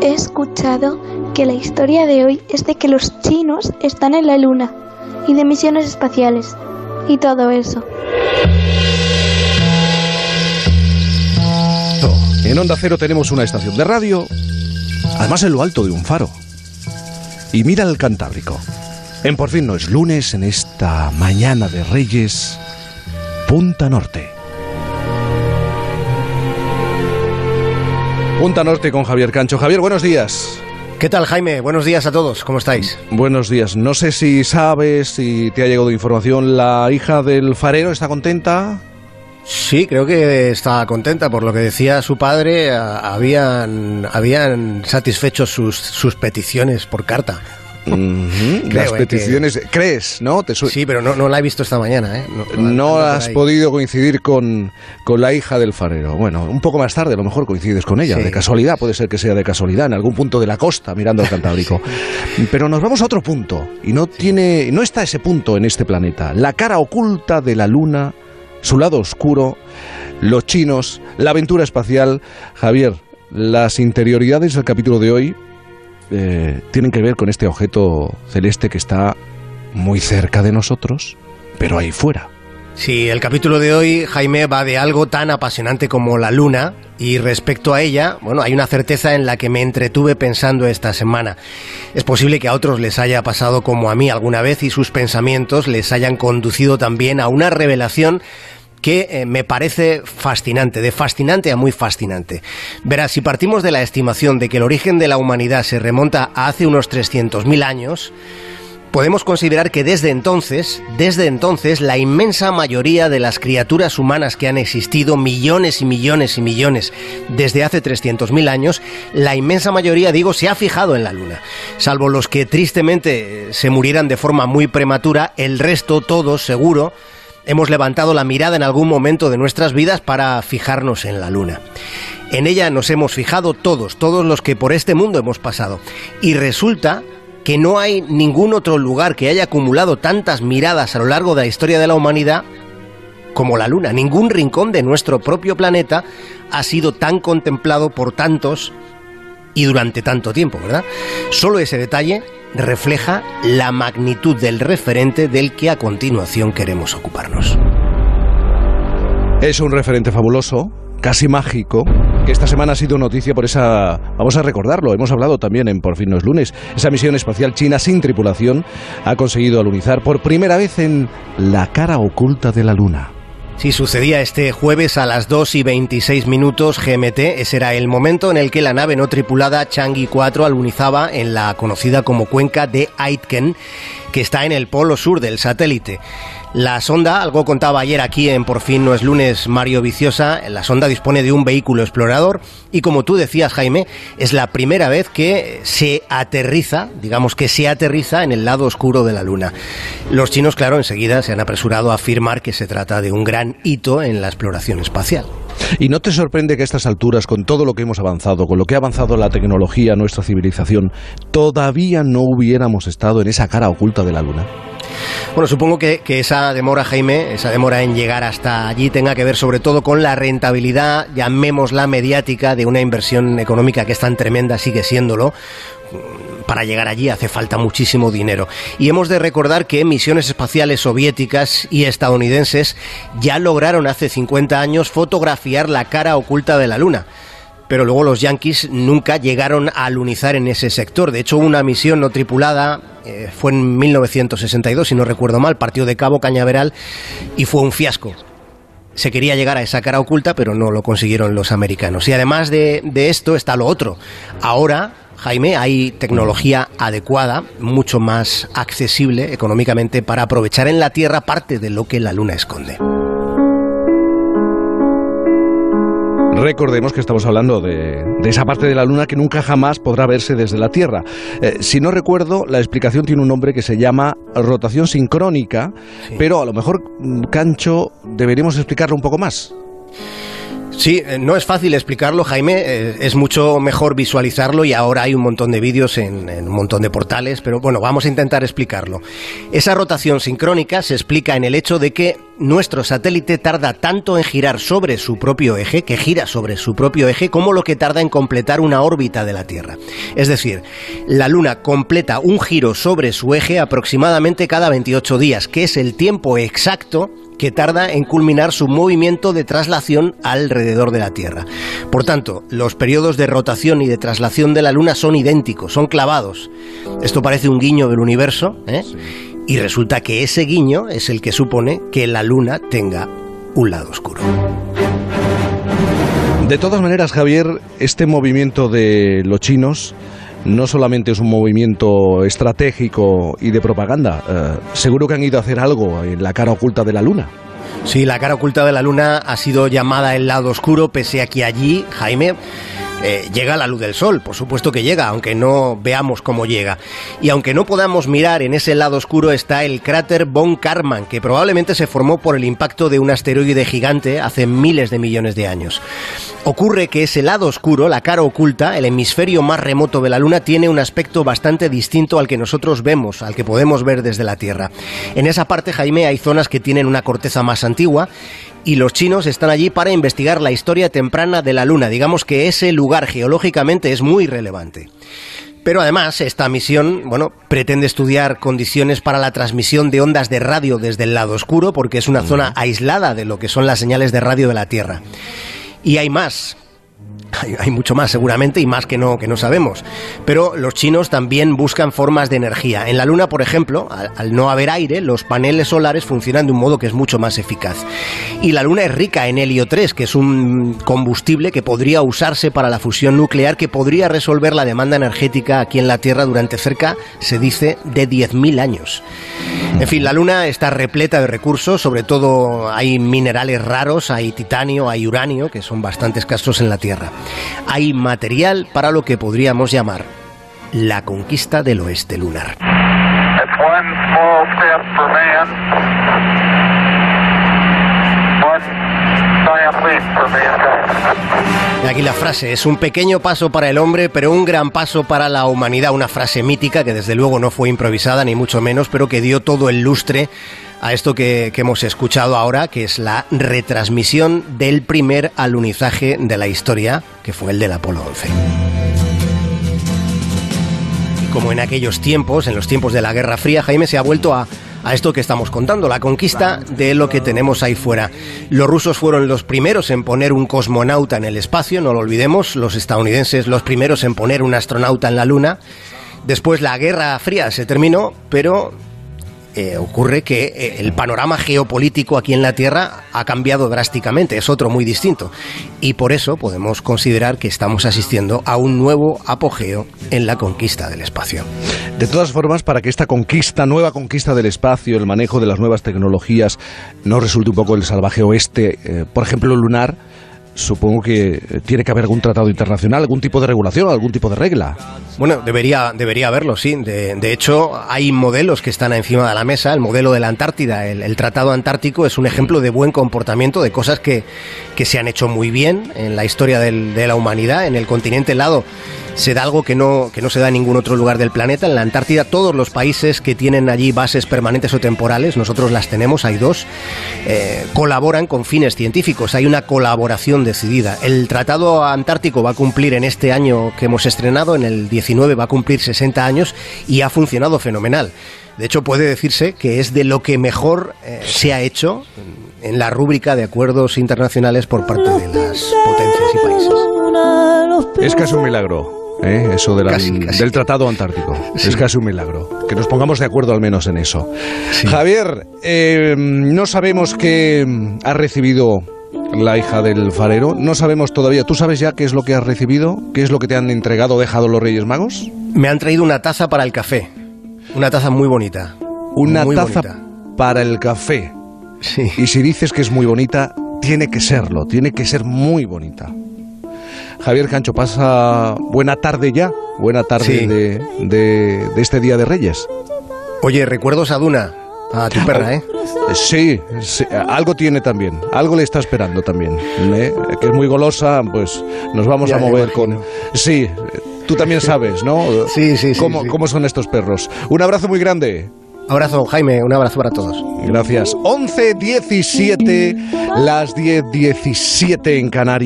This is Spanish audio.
he escuchado que la historia de hoy es de que los chinos están en la luna y de misiones espaciales y todo eso. En Onda Cero tenemos una estación de radio, además en lo alto de un faro. Y mira el Cantábrico. En por fin no es lunes, en esta mañana de Reyes, Punta Norte. Punta Norte con Javier Cancho. Javier, buenos días. ¿Qué tal, Jaime? Buenos días a todos. ¿Cómo estáis? Buenos días. No sé si sabes, si te ha llegado información, la hija del farero está contenta. Sí, creo que está contenta por lo que decía su padre. Habían, habían satisfecho sus, sus peticiones por carta. Las peticiones, crees, ¿no? sí, pero no, no, la he visto esta mañana. ¿eh? No, has podido coincidir con, con, la hija del farero. Bueno, un poco más tarde a lo mejor coincides con ella, de casualidad, puede ser que sea de casualidad, en algún punto de la costa mirando al Cantábrico. Pero nos vamos a otro punto, y no, tiene, no está ese punto en este planeta. La cara oculta de la luna, su lado oscuro, los chinos, la aventura espacial. Javier, las interioridades del capítulo de hoy eh, tienen que ver con este objeto celeste que está muy cerca de nosotros, pero ahí fuera. Sí, el capítulo de hoy, Jaime, va de algo tan apasionante como la luna y respecto a ella, bueno, hay una certeza en la que me entretuve pensando esta semana. Es posible que a otros les haya pasado como a mí alguna vez y sus pensamientos les hayan conducido también a una revelación que eh, me parece fascinante, de fascinante a muy fascinante. Verás, si partimos de la estimación de que el origen de la humanidad se remonta a hace unos 300.000 años, podemos considerar que desde entonces, desde entonces, la inmensa mayoría de las criaturas humanas que han existido, millones y millones y millones, desde hace 300.000 años, la inmensa mayoría, digo, se ha fijado en la Luna. Salvo los que tristemente se murieran de forma muy prematura, el resto, todos, seguro, hemos levantado la mirada en algún momento de nuestras vidas para fijarnos en la luna. En ella nos hemos fijado todos, todos los que por este mundo hemos pasado. Y resulta que no hay ningún otro lugar que haya acumulado tantas miradas a lo largo de la historia de la humanidad como la Luna. Ningún rincón de nuestro propio planeta ha sido tan contemplado por tantos y durante tanto tiempo, ¿verdad? Solo ese detalle refleja la magnitud del referente del que a continuación queremos ocuparnos. Es un referente fabuloso, casi mágico, que esta semana ha sido noticia por esa, vamos a recordarlo, hemos hablado también en Por fin no es lunes, esa misión espacial china sin tripulación ha conseguido alunizar por primera vez en la cara oculta de la Luna. Sí, sucedía este jueves a las 2 y 26 minutos GMT. Ese era el momento en el que la nave no tripulada Changi 4 alunizaba en la conocida como cuenca de Aitken, que está en el polo sur del satélite. La sonda, algo contaba ayer aquí en Por fin no es lunes Mario Viciosa, la sonda dispone de un vehículo explorador y como tú decías Jaime, es la primera vez que se aterriza, digamos que se aterriza en el lado oscuro de la Luna. Los chinos, claro, enseguida se han apresurado a afirmar que se trata de un gran hito en la exploración espacial. ¿Y no te sorprende que a estas alturas, con todo lo que hemos avanzado, con lo que ha avanzado la tecnología, nuestra civilización, todavía no hubiéramos estado en esa cara oculta de la Luna? Bueno, supongo que, esa demora, Jaime, esa demora en llegar hasta allí tenga que ver sobre todo con la rentabilidad, llamémosla mediática, de una inversión económica que es tan tremenda, sigue siéndolo para llegar allí hace falta muchísimo dinero. Y hemos de recordar que misiones espaciales soviéticas y estadounidenses ya lograron hace 50 años fotografiar la cara oculta de la Luna pero luego los yankees nunca llegaron a alunizar en ese sector. De hecho, una misión no tripulada eh, fue en 1962, si no recuerdo mal, partió de Cabo Cañaveral y fue un fiasco. Se quería llegar a esa cara oculta, pero no lo consiguieron los americanos. Y además de, de esto está lo otro. Ahora Jaime, hay tecnología adecuada, mucho más accesible económicamente para aprovechar en la Tierra parte de lo que la Luna esconde. Recordemos que estamos hablando de, esa parte de la Luna que nunca jamás podrá verse desde la Tierra. Eh, si no recuerdo, la explicación tiene un nombre que se llama rotación sincrónica, pero a lo mejor, mm, Cancho, deberíamos explicarlo un poco más. Sí, eh, no es fácil explicarlo, Jaime, eh, es mucho mejor visualizarlo y ahora hay un montón de vídeos en, un montón de portales, pero bueno, vamos a intentar explicarlo. Esa rotación sincrónica se explica en el hecho de que nuestro satélite tarda tanto en girar sobre su propio eje, que gira sobre su propio eje, como lo que tarda en completar una órbita de la Tierra. Es decir, la Luna completa un giro sobre su eje aproximadamente cada 28 días, que es el tiempo exacto que tarda en culminar su movimiento de traslación alrededor de la Tierra. Por tanto, los periodos de rotación y de traslación de la Luna son idénticos, son clavados. Esto parece un guiño del universo, ¿eh? y resulta que ese guiño es el que supone que la Luna tenga un lado oscuro. De todas maneras, Javier, este movimiento de los chinos no solamente es un movimiento estratégico y de propaganda, eh, seguro que han ido a hacer algo en la cara oculta de la Luna. Sí, la cara oculta de la Luna ha sido llamada el lado oscuro, pese a que allí, Jaime, eh, llega la luz del sol, por supuesto que llega, aunque no veamos cómo llega. Y aunque no podamos mirar en ese lado oscuro está el cráter Von Karman, que probablemente se formó por el impacto de un asteroide gigante hace miles de millones de años. Ocurre que ese lado oscuro, la cara oculta, el hemisferio más remoto de la Luna, tiene un aspecto bastante distinto al que nosotros vemos, al que podemos ver desde la Tierra. En esa parte, Jaime, hay zonas que tienen una corteza más antigua y los chinos están allí para investigar la historia temprana de la Luna. Digamos que ese lugar geológicamente es muy relevante. Pero además, esta misión, bueno, pretende estudiar condiciones para la transmisión de ondas de radio desde el lado oscuro, porque es una zona aislada de lo que son las señales de radio de la Tierra. Y hay más. Hay, mucho más seguramente y más que no, que no sabemos. Pero los chinos también buscan formas de energía. En la Luna, por ejemplo, al, no haber aire, los paneles solares funcionan de un modo que es mucho más eficaz. Y la Luna es rica en helio 3, que es un combustible que podría usarse para la fusión nuclear, que podría resolver la demanda energética aquí en la Tierra durante cerca, se dice, de 10.000 años. En fin, la Luna está repleta de recursos, sobre todo hay minerales raros, hay titanio, hay uranio, que son bastante escasos en la Tierra hay material para lo que podríamos llamar la conquista del oeste lunar. Aquí la frase, es un pequeño paso para el hombre, pero un gran paso para la humanidad. Una frase mítica que desde luego no fue improvisada, ni mucho menos, pero que dio todo el lustre a esto que, hemos escuchado ahora, que es la retransmisión del primer alunizaje de la historia, que fue el del Apolo 11 como en aquellos tiempos, en los tiempos de la Guerra Fría, Jaime se ha vuelto a, a, esto que estamos contando, la conquista de lo que tenemos ahí fuera. Los rusos fueron los primeros en poner un cosmonauta en el espacio, no lo olvidemos, los estadounidenses los primeros en poner un astronauta en la Luna. Después la Guerra Fría se terminó, pero eh, ocurre que eh, el panorama geopolítico aquí en la Tierra ha cambiado drásticamente, es otro muy distinto. Y por eso podemos considerar que estamos asistiendo a un nuevo apogeo en la conquista del espacio. De todas formas, para que esta conquista, nueva conquista del espacio, el manejo de las nuevas tecnologías, no resulte un poco el salvaje oeste, eh, por ejemplo, lunar, supongo que eh, tiene que haber algún tratado internacional, algún tipo de regulación, algún tipo de regla. Bueno, debería, debería haberlo, sí. De, hecho, hay modelos que están encima de la mesa. El modelo de la Antártida, el, Tratado Antártico, es un ejemplo de buen comportamiento, de cosas que, que se han hecho muy bien en la historia de la humanidad, en el continente helado se da algo que no, que no se da en ningún otro lugar del planeta. En la Antártida todos los países que tienen allí bases permanentes o temporales, nosotros las tenemos, hay dos, eh, colaboran con fines científicos. Hay una colaboración decidida. El Tratado Antártico va a cumplir en este año que hemos estrenado, en el 19 va a cumplir 60 años y ha funcionado fenomenal. De hecho, puede decirse que es de lo que mejor eh, se ha hecho en la rúbrica de acuerdos internacionales por parte de las potencias y países. Es casi un milagro. ¿eh? eso del Tratado Antártico. Es casi un milagro. Que nos pongamos de acuerdo al menos en eso. Javier, eh, no sabemos qué ha recibido la hija del farero. No sabemos todavía. ¿Tú sabes ya qué es lo que has recibido? ¿Qué es lo que te han entregado o dejado los Reyes Magos? Me han traído una taza para el café. Una taza muy bonita. Una taza para el café. Sí. Y si dices que es muy bonita, tiene que serlo. Tiene que ser muy bonita. Javier Cancho, pasa buena tarde ya, buena tarde de, de, este Día de Reyes. Oye, recuerdos a Duna. a tu perra, ¿eh? Sí, algo tiene también, algo le está esperando también, ¿eh? que es muy golosa, pues nos vamos a mover con... Sí, tú también sabes, ¿no? Sí, sí, sí ¿Cómo, ¿Cómo son estos perros? Un abrazo muy grande. Abrazo, Jaime, un abrazo para todos. Gracias. 11.17, las 10.17 en Canarias.